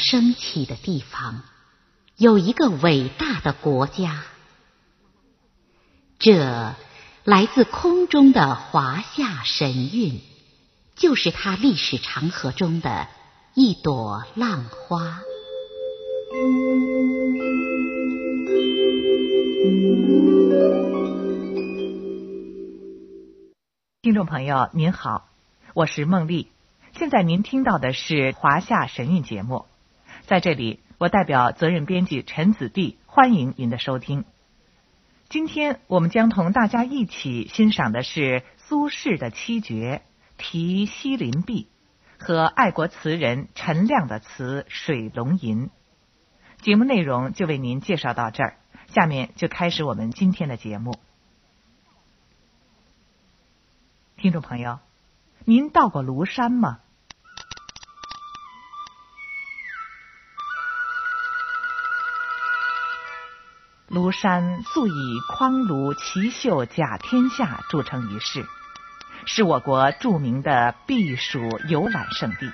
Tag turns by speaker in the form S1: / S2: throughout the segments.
S1: 升起的地方，有一个伟大的国家。这来自空中的华夏神韵，就是它历史长河中的一朵浪花。
S2: 听众朋友您好，我是孟丽。现在您听到的是华夏神韵节目，在这里，我代表责任编辑陈子弟欢迎您的收听。今天我们将同大家一起欣赏的是苏轼的七绝《题西林壁》和爱国词人陈亮的词《水龙吟》。节目内容就为您介绍到这儿，下面就开始我们今天的节目。听众朋友，您到过庐山吗？庐山素以匡庐奇秀甲天下著称于世，是我国著名的避暑游览胜地。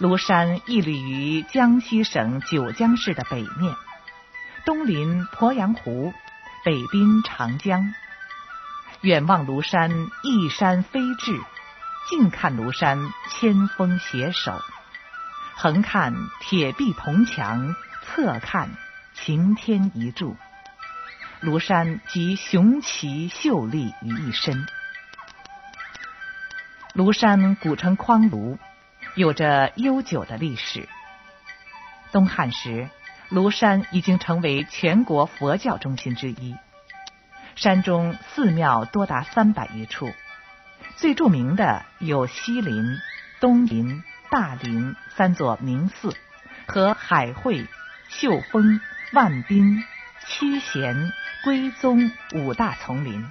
S2: 庐山屹立于江西省九江市的北面，东临鄱阳湖，北滨长江。远望庐山一山飞峙，近看庐山千峰携手。横看铁壁铜墙，侧看擎天一柱。庐山集雄奇秀丽于一身。庐山古称匡庐。有着悠久的历史。东汉时，庐山已经成为全国佛教中心之一，山中寺庙多达三百余处，最著名的有西林、东林、大林三座名寺和海会、秀峰、万兵、七贤、归宗五大丛林。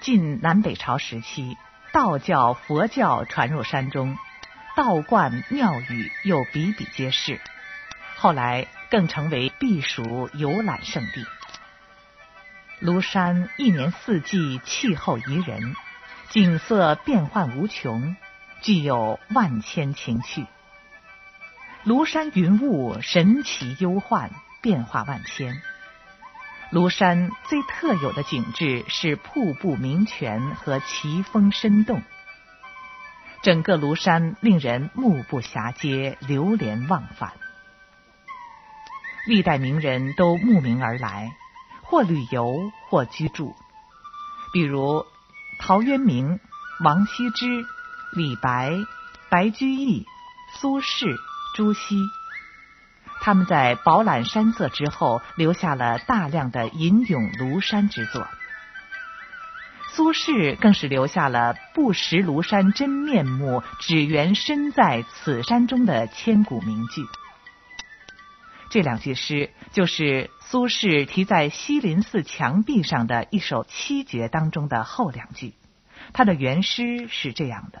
S2: 晋南北朝时期，道教、佛教传入山中。道观庙宇又比比皆是，后来更成为避暑游览胜地。庐山一年四季气候宜人，景色变幻无穷，具有万千情趣。庐山云雾神奇幽幻，变化万千。庐山最特有的景致是瀑布名泉和奇峰深洞。整个庐山令人目不暇接，流连忘返。历代名人都慕名而来，或旅游，或居住。比如陶渊明、王羲之、李白、白居易、苏轼、朱熹，他们在饱览山色之后，留下了大量的吟咏庐山之作。苏轼更是留下了“不识庐山真面目，只缘身在此山中”的千古名句。这两句诗就是苏轼题在西林寺墙壁上的一首七绝当中的后两句。他的原诗是这样的：“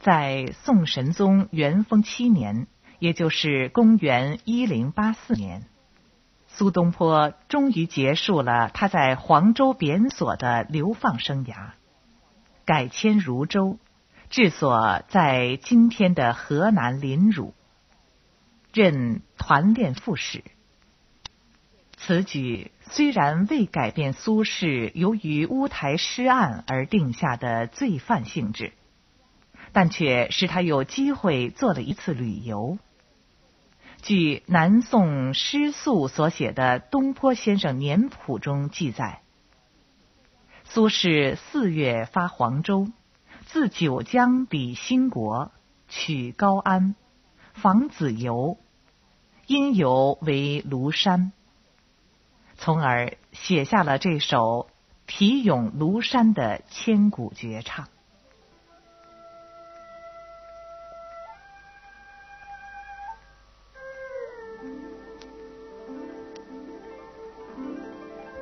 S2: 在宋神宗元丰七年。也就是公元一零八四年，苏东坡终于结束了他在黄州贬所的流放生涯，改迁汝州，治所在今天的河南临汝，任团练副使。此举虽然未改变苏轼由于乌台诗案而定下的罪犯性质，但却使他有机会做了一次旅游。据南宋诗宿所写的《东坡先生年谱》中记载，苏轼四月发黄州，自九江抵兴国，取高安，访子游，因游为庐山，从而写下了这首题咏庐山的千古绝唱。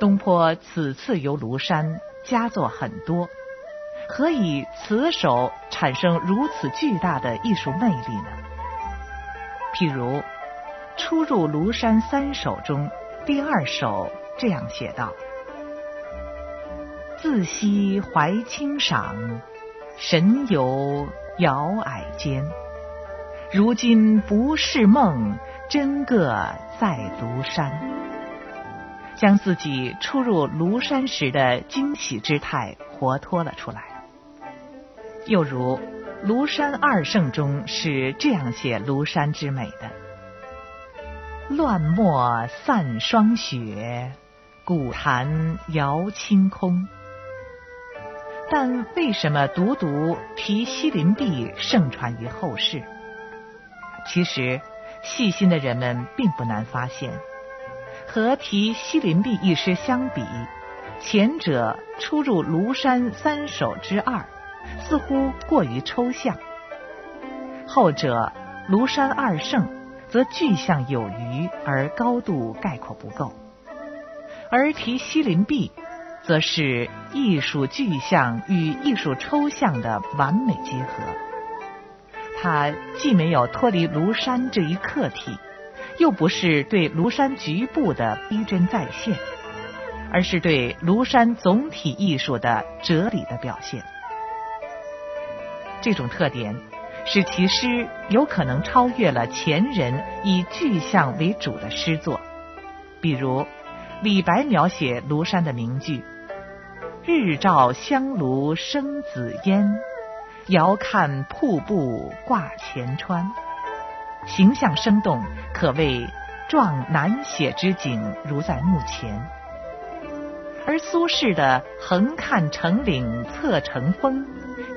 S2: 东坡此次游庐山，佳作很多，何以此首产生如此巨大的艺术魅力呢？譬如初入庐山三首中第二首这样写道：“自惜怀清赏，神游遥霭间。如今不是梦，真个在庐山。”将自己初入庐山时的惊喜之态活脱了出来。又如《庐山二圣》中是这样写庐山之美的：“乱墨散霜雪，古潭摇清空。”但为什么独独题西林壁盛传于后世？其实，细心的人们并不难发现。和题西林壁一诗相比，前者出入庐山三首之二，似乎过于抽象；后者庐山二圣，则具象有余而高度概括不够。而题西林壁，则是艺术具象与艺术抽象的完美结合。它既没有脱离庐山这一客体。又不是对庐山局部的逼真再现，而是对庐山总体艺术的哲理的表现。这种特点使其诗有可能超越了前人以具象为主的诗作，比如李白描写庐山的名句：“日照香炉生紫烟，遥看瀑布挂前川。”形象生动，可谓壮难写之景如在目前。而苏轼的“横看成岭侧成峰，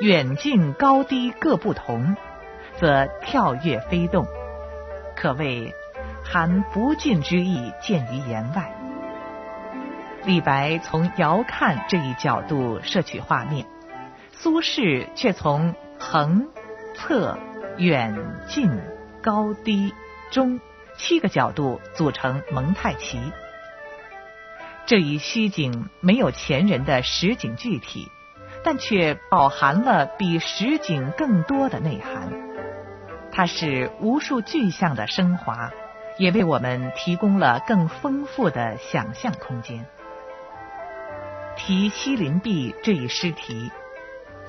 S2: 远近高低各不同”，则跳跃飞动，可谓含不尽之意见于言外。李白从遥看这一角度摄取画面，苏轼却从横、侧、远、近。高低中七个角度组成蒙太奇，这一虚景没有前人的实景具体，但却饱含了比实景更多的内涵。它是无数具象的升华，也为我们提供了更丰富的想象空间。题西林壁这一诗题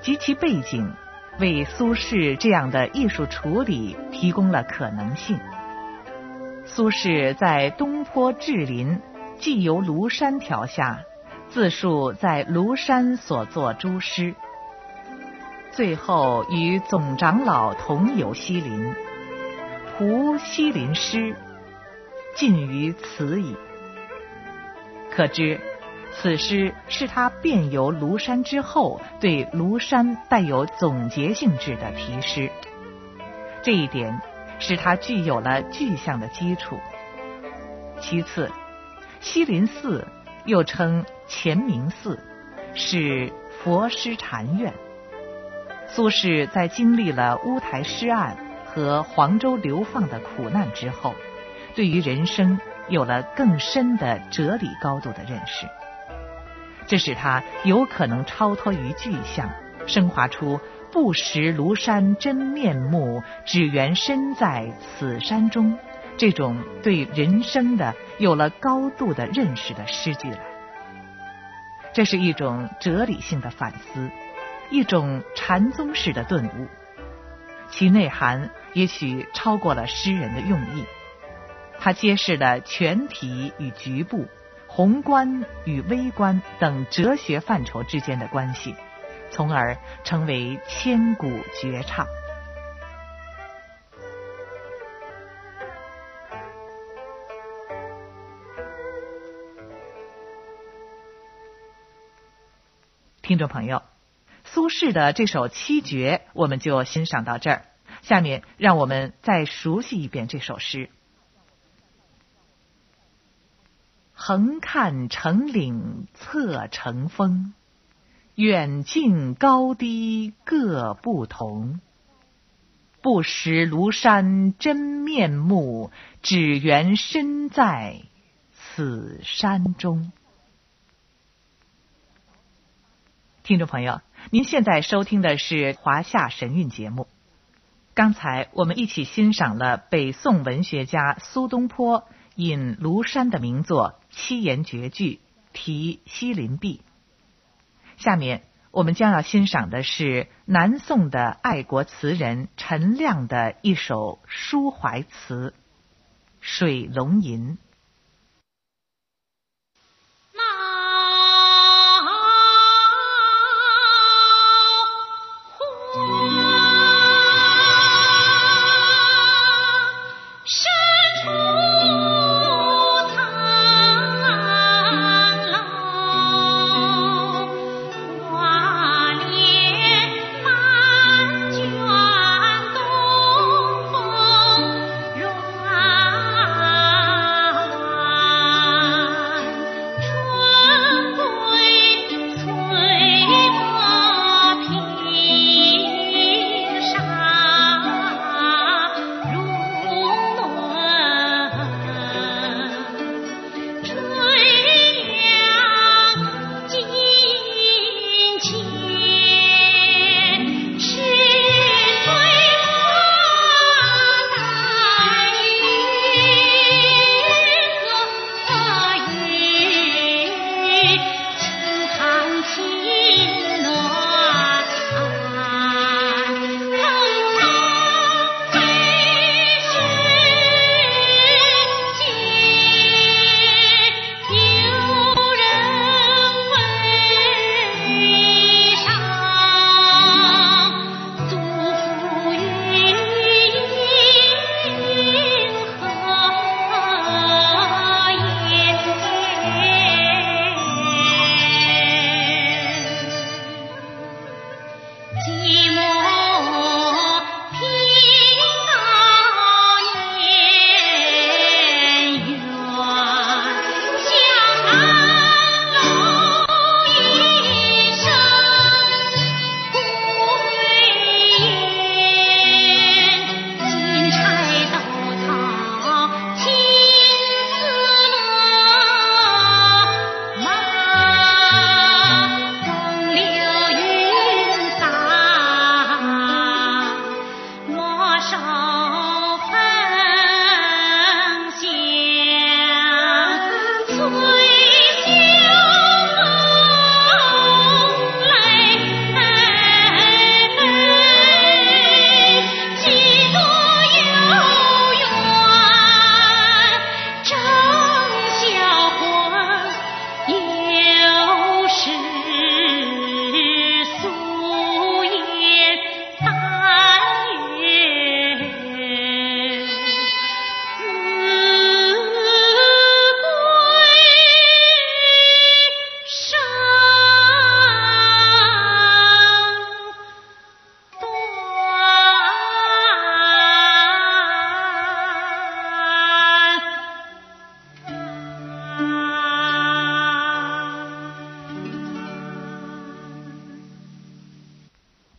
S2: 及其背景。为苏轼这样的艺术处理提供了可能性。苏轼在东坡志林《寄游庐山条》下自述在庐山所作诸诗，最后与总长老同游西林，图西林诗，尽于此矣。可知。此诗是他遍游庐山之后，对庐山带有总结性质的题诗。这一点使他具有了具象的基础。其次，西林寺又称乾明寺，是佛师禅院。苏轼在经历了乌台诗案和黄州流放的苦难之后，对于人生有了更深的哲理高度的认识。这使他有可能超脱于具象，升华出“不识庐山真面目，只缘身在此山中”这种对人生的有了高度的认识的诗句来。这是一种哲理性的反思，一种禅宗式的顿悟，其内涵也许超过了诗人的用意。它揭示了全体与局部。宏观与微观等哲学范畴之间的关系，从而成为千古绝唱。听众朋友，苏轼的这首七绝我们就欣赏到这儿。下面让我们再熟悉一遍这首诗。
S3: 横看成岭侧成峰，远近高低各不同。不识庐山真面目，只缘身在此山中。听众朋友，您现在收听的是华夏神韵节目。刚才我们一起欣赏了北宋文学家苏东坡引庐山的名作七言绝句《题西林壁》。下面。我们将要欣赏的是南宋的爱国词人陈亮的一首抒怀词《水龙吟》。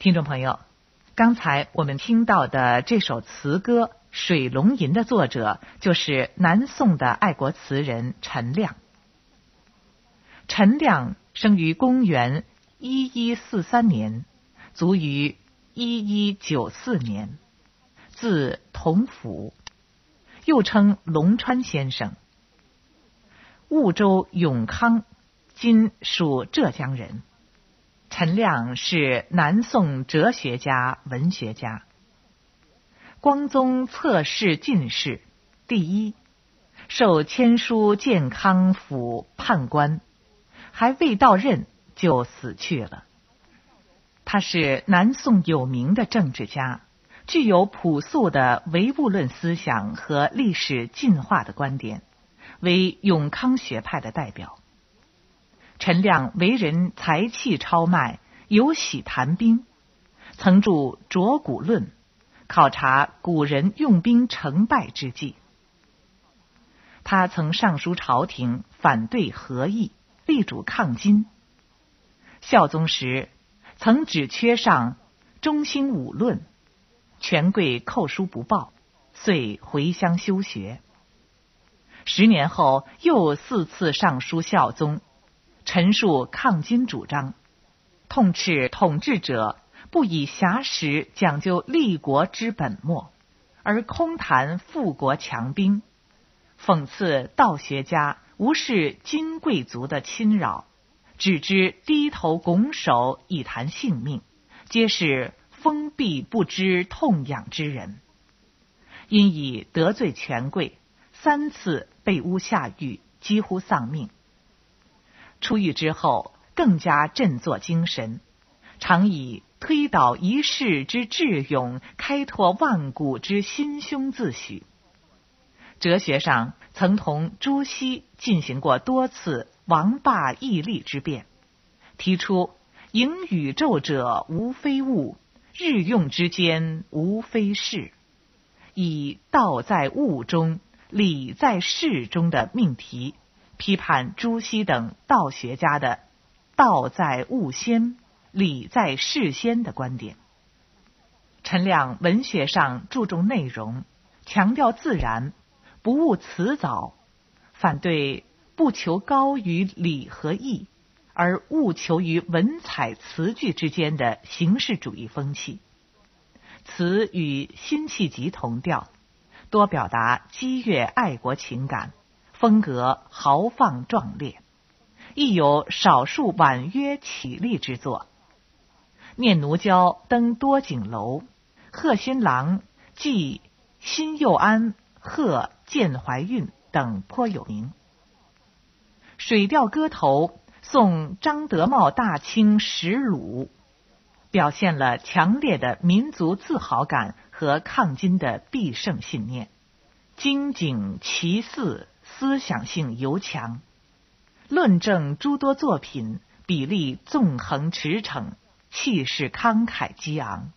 S3: 听众朋友，刚才我们听到的这首词歌《水龙吟》的作者就是南宋的爱国词人陈亮。陈亮生于公元一一四三年，卒于一一九四年，字同甫，又称龙川先生。婺州永康（今属浙江）人。陈亮是南宋哲学家、文学家，光宗侧室进士，第一，受签书建康府判官，还未到任就死去了。他是南宋有名的政治家，具有朴素的唯物论思想和历史进化的观点，为永康学派的代表。陈亮为人才气超迈，有喜谈兵，曾著《卓古论》，考察古人用兵成败之计。
S2: 他曾上书朝廷反对和议，力主抗金。孝宗时，曾指缺上中兴武论，权贵扣书不报，遂回乡休学。十年后，又四次上书孝宗，陈述抗金主张，痛斥统治者不以狭实讲究立国之本末，而空谈富国强兵，讽刺道学家无视金贵族的侵扰。只知低头拱手以谈性命，皆是封闭不知痛痒之人。因以得罪权贵，三次被诬下狱，几乎丧命。出狱之后，更加振作精神，常以推倒一世之智勇，开拓万古之心胸自诩。哲学上曾同朱熹进行过多次。王霸屹立之辩，提出迎宇宙者无非物，日用之间无非事，以道在物中，理在事中的命题，批判朱熹等道学家的“道在物先，理在事先”的观点。陈亮文学上注重内容，强调自然，不务辞藻，反对。不求高于理和义，而务求于文采词句之间的形式主义风气。词与辛弃疾同调，多表达激越爱国情感，风格豪放壮烈。亦有少数婉约绮丽之作，《念奴娇·登多景楼》《贺新郎·寄辛幼安贺见怀孕》等颇有名。《水调歌头·送张德茂大清石鲁》，表现了强烈的民族自豪感和抗金的必胜信念，精警奇四，思想性尤强。论证诸多作品，比例纵横驰骋，气势慷慨激昂。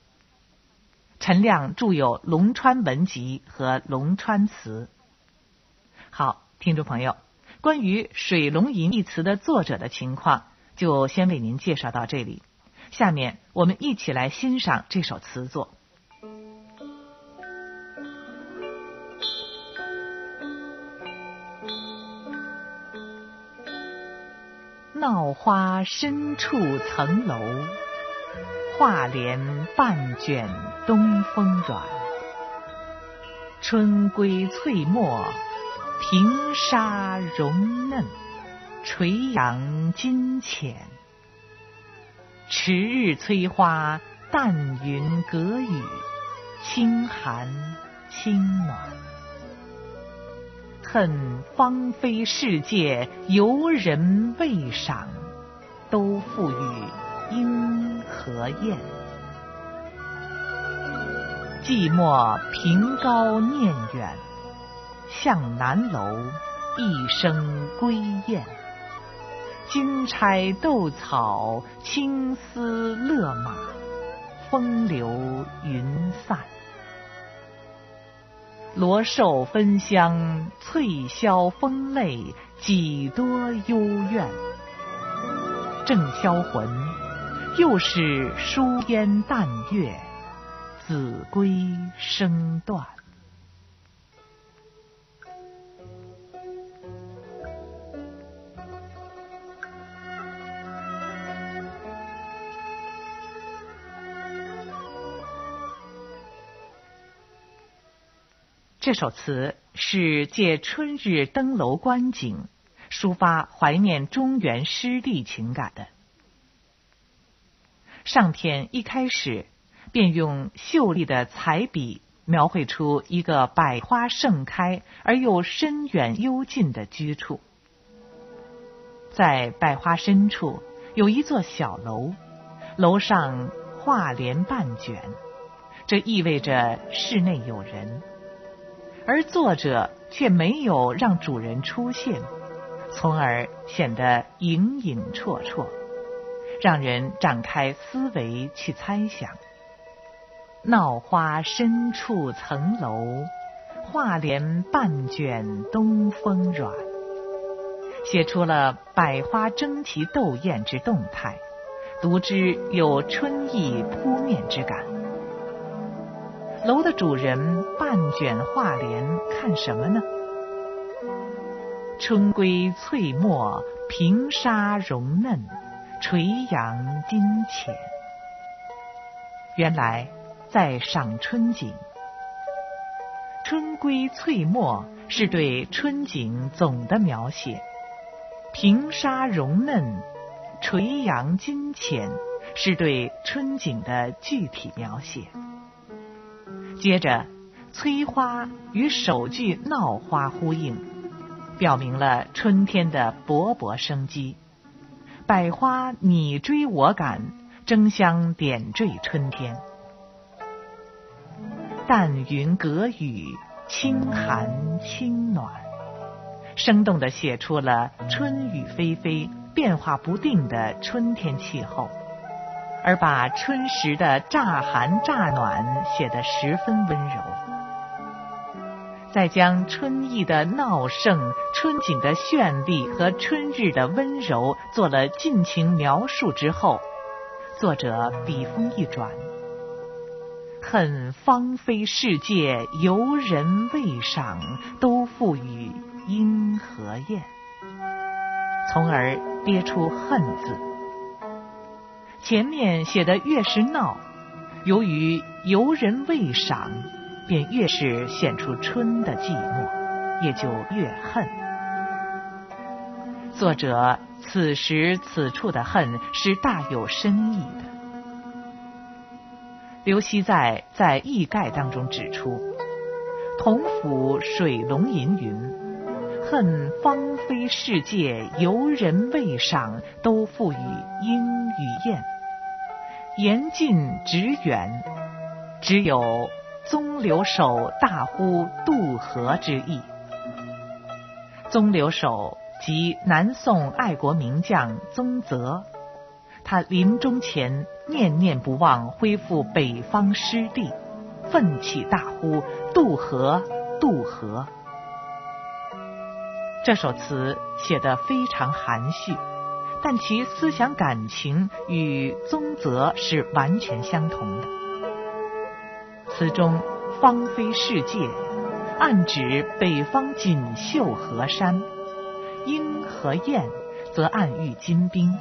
S2: 陈亮著有《龙川文集》和《龙川词》。好，听众朋友。关于《水龙吟》一词的作者的情况，就先为您介绍到这里。下面我们一起来欣赏这首词作。闹花深处层楼，画帘半卷东风软。春归翠墨。平沙绒嫩，垂杨金浅。迟日催花，淡云隔雨，清寒清暖。恨芳菲世界，游人未赏，都付与莺和燕。寂寞凭高念远。向南楼，一声归雁。金钗斗草，青丝勒马，风流云散。罗寿芬香，翠消风泪，几多幽怨。正销魂，又是疏烟淡月，子规声断。这首词是借春日登楼观景，抒发怀念中原湿地情感的。上天一开始便用秀丽的彩笔描绘出一个百花盛开而又深远幽静的居处，在百花深处有一座小楼，楼上画帘半卷，这意味着室内有人。而作者却没有让主人出现，从而显得影影绰绰，让人展开思维去猜想。闹花深处层楼，画帘半卷东风软，写出了百花争奇斗艳之动态，读之有春意扑面之感。楼的主人半卷画帘看什么呢？春归翠墨，平沙融嫩，垂杨金浅。原来在赏春景。春归翠墨是对春景总的描写，平沙融嫩，垂杨金浅是对春景的具体描写。接着，催花与首句闹花呼应，表明了春天的勃勃生机。百花你追我赶，争相点缀春天。淡云隔雨，清寒清暖，生动地写出了春雨霏霏、变化不定的春天气候，而把春时的乍寒乍暖写得十分温柔。在将春意的闹盛、春景的绚丽和春日的温柔做了尽情描述之后，作者笔锋一转。恨芳菲世界，游人未赏，都付与莺和燕，从而憋出“恨”字。前面写的越是闹，由于游人未赏，便越是显出春的寂寞，也就越恨。作者此时此处的恨是大有深意的。刘熙载在《易概》当中指出：“同府水龙吟云，恨芳菲世界，游人未赏，都付与莺与燕。言近直远，只有宗留守大呼渡河之意。宗留守即南宋爱国名将宗泽。”他临终前念念不忘恢复北方失地，奋起大呼“渡河，渡河”。这首词写得非常含蓄，但其思想感情与宗泽是完全相同的。词中“芳菲世界”暗指北方锦绣河山，“莺”和“燕”则暗喻金兵。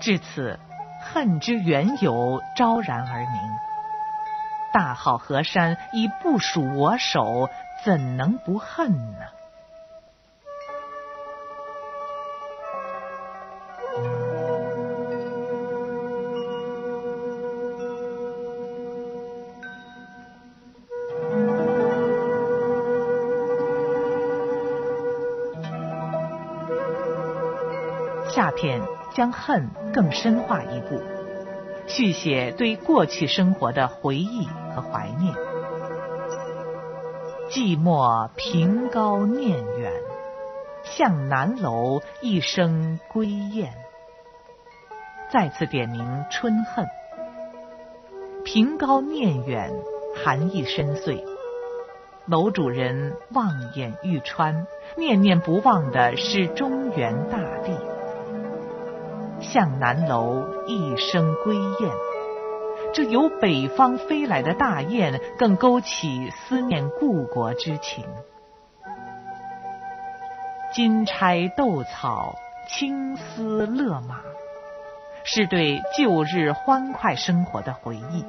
S2: 至此，恨之缘由昭然而明。大好河山已不属我手，怎能不恨呢？下片。将恨更深化一步，续写对过去生活的回忆和怀念。寂寞凭高念远，向南楼一声归雁。再次点明春恨。凭高念远，含义深邃。楼主人望眼欲穿，念念不忘的是中原大地。向南楼一声归雁，这由北方飞来的大雁，更勾起思念故国之情。金钗斗草，青丝勒马，是对旧日欢快生活的回忆。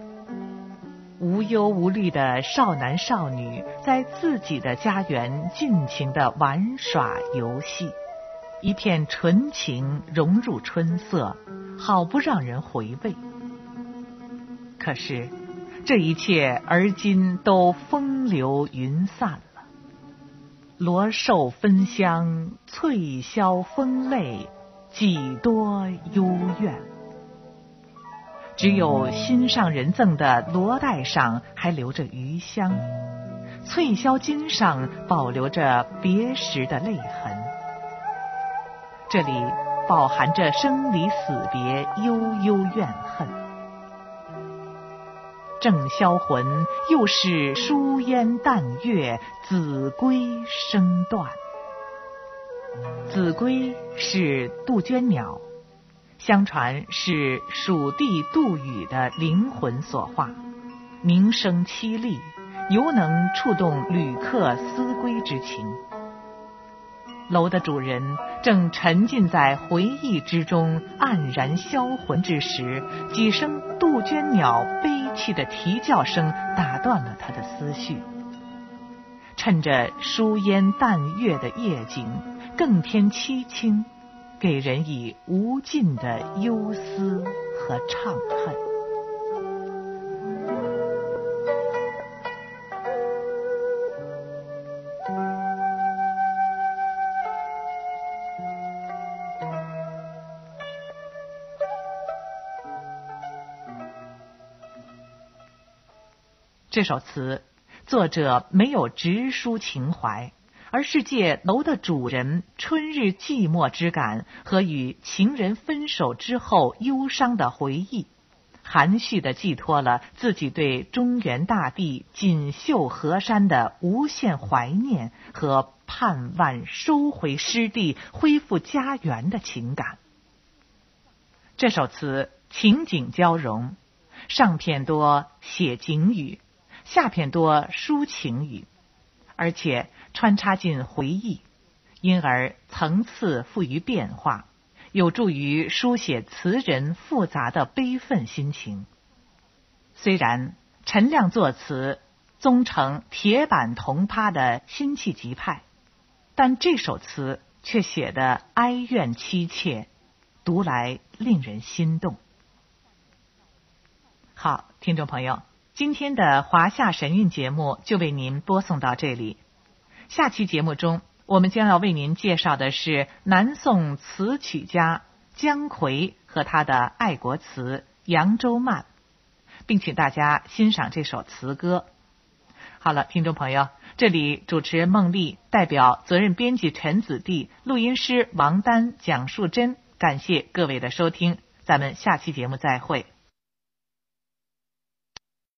S2: 无忧无虑的少男少女，在自己的家园尽情的玩耍游戏。一片纯情融入春色，好不让人回味。可是，这一切而今都风流云散了。罗寿芬香，翠箫风泪，几多幽怨。只有心上人赠的罗带上还留着余香，翠箫襟上保留着别时的泪痕。这里饱含着生离死别、悠悠怨恨。正销魂，又是疏烟淡月，子规声断。子规是杜鹃鸟，相传是蜀地杜宇的灵魂所化，鸣声凄厉，犹能触动旅客思归之情。楼的主人正沉浸在回忆之中，黯然销魂之时，几声杜鹃鸟悲凄的啼叫声打断了他的思绪。趁着疏烟淡月的夜景，更添凄清，给人以无尽的忧思和怅恨。这首词作者没有直抒情怀，而是借楼的主人春日寂寞之感和与情人分手之后忧伤的回忆，含蓄地寄托了自己对中原大地锦绣河山的无限怀念和盼望收回失地、恢复家园的情感。这首词情景交融，上片多写景语。下片多抒情语，而且穿插进回忆，因而层次富于变化，有助于书写词人复杂的悲愤心情。虽然陈亮作词宗承铁板铜趴的辛弃疾派，但这首词却写得哀怨凄切，读来令人心动。好，听众朋友。今天的华夏神韵节目就为您播送到这里。下期节目中，我们将要为您介绍的是南宋词曲家姜夔和他的爱国词《扬州慢》，并请大家欣赏这首词歌。好了，听众朋友，这里主持人孟丽代表责任编辑陈子弟、录音师王丹、蒋树珍，感谢各位的收听，咱们下期节目再会。